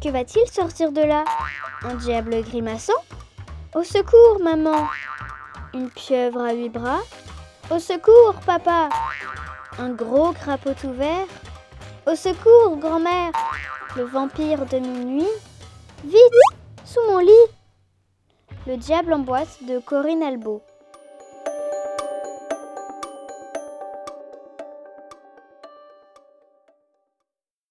Que va-t-il sortir de là? Un diable grimaçant? Au secours, maman! Une pieuvre à huit bras? Au secours, papa! Un gros crapaud tout vert? Au secours, grand-mère! Le vampire de minuit? Vite! Sous mon lit! Le diable en boîte de Corinne Albo